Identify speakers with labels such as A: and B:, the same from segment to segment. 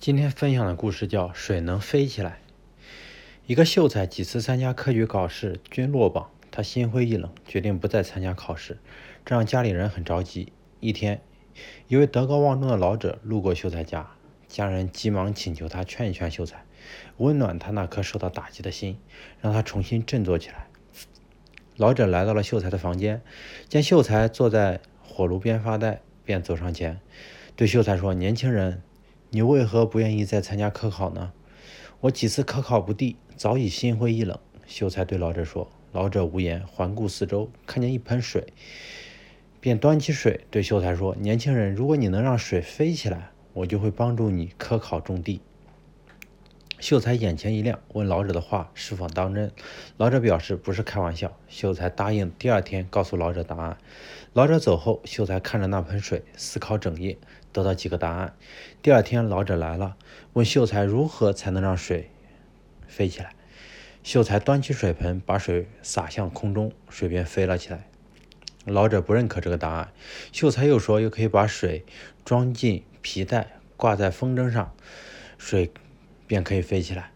A: 今天分享的故事叫《水能飞起来》。一个秀才几次参加科举考试均落榜，他心灰意冷，决定不再参加考试，这让家里人很着急。一天，一位德高望重的老者路过秀才家，家人急忙请求他劝一劝秀才，温暖他那颗受到打击的心，让他重新振作起来。老者来到了秀才的房间，见秀才坐在火炉边发呆，便走上前，对秀才说：“年轻人。”你为何不愿意再参加科考呢？我几次科考不第，早已心灰意冷。秀才对老者说。老者无言，环顾四周，看见一盆水，便端起水对秀才说：“年轻人，如果你能让水飞起来，我就会帮助你科考种地。”秀才眼前一亮，问老者的话是否当真。老者表示不是开玩笑。秀才答应第二天告诉老者答案。老者走后，秀才看着那盆水，思考整夜，得到几个答案。第二天，老者来了，问秀才如何才能让水飞起来。秀才端起水盆，把水洒向空中，水便飞了起来。老者不认可这个答案。秀才又说，又可以把水装进皮带，挂在风筝上，水。便可以飞起来。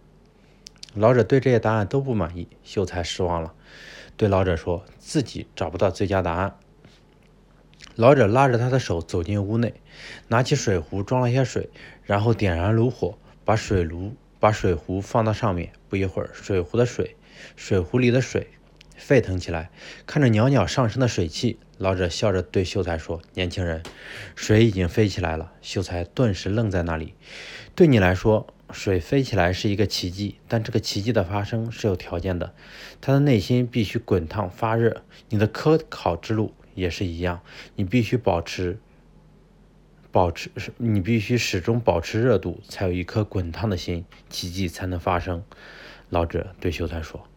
A: 老者对这些答案都不满意，秀才失望了，对老者说自己找不到最佳答案。老者拉着他的手走进屋内，拿起水壶装了些水，然后点燃炉火，把水炉把水壶放到上面。不一会儿，水壶的水，水壶里的水沸腾起来。看着袅袅上升的水汽，老者笑着对秀才说：“年轻人，水已经飞起来了。”秀才顿时愣在那里。对你来说，水飞起来是一个奇迹，但这个奇迹的发生是有条件的，他的内心必须滚烫发热。你的科考之路也是一样，你必须保持，保持，你必须始终保持热度，才有一颗滚烫的心，奇迹才能发生。老者对秀才说。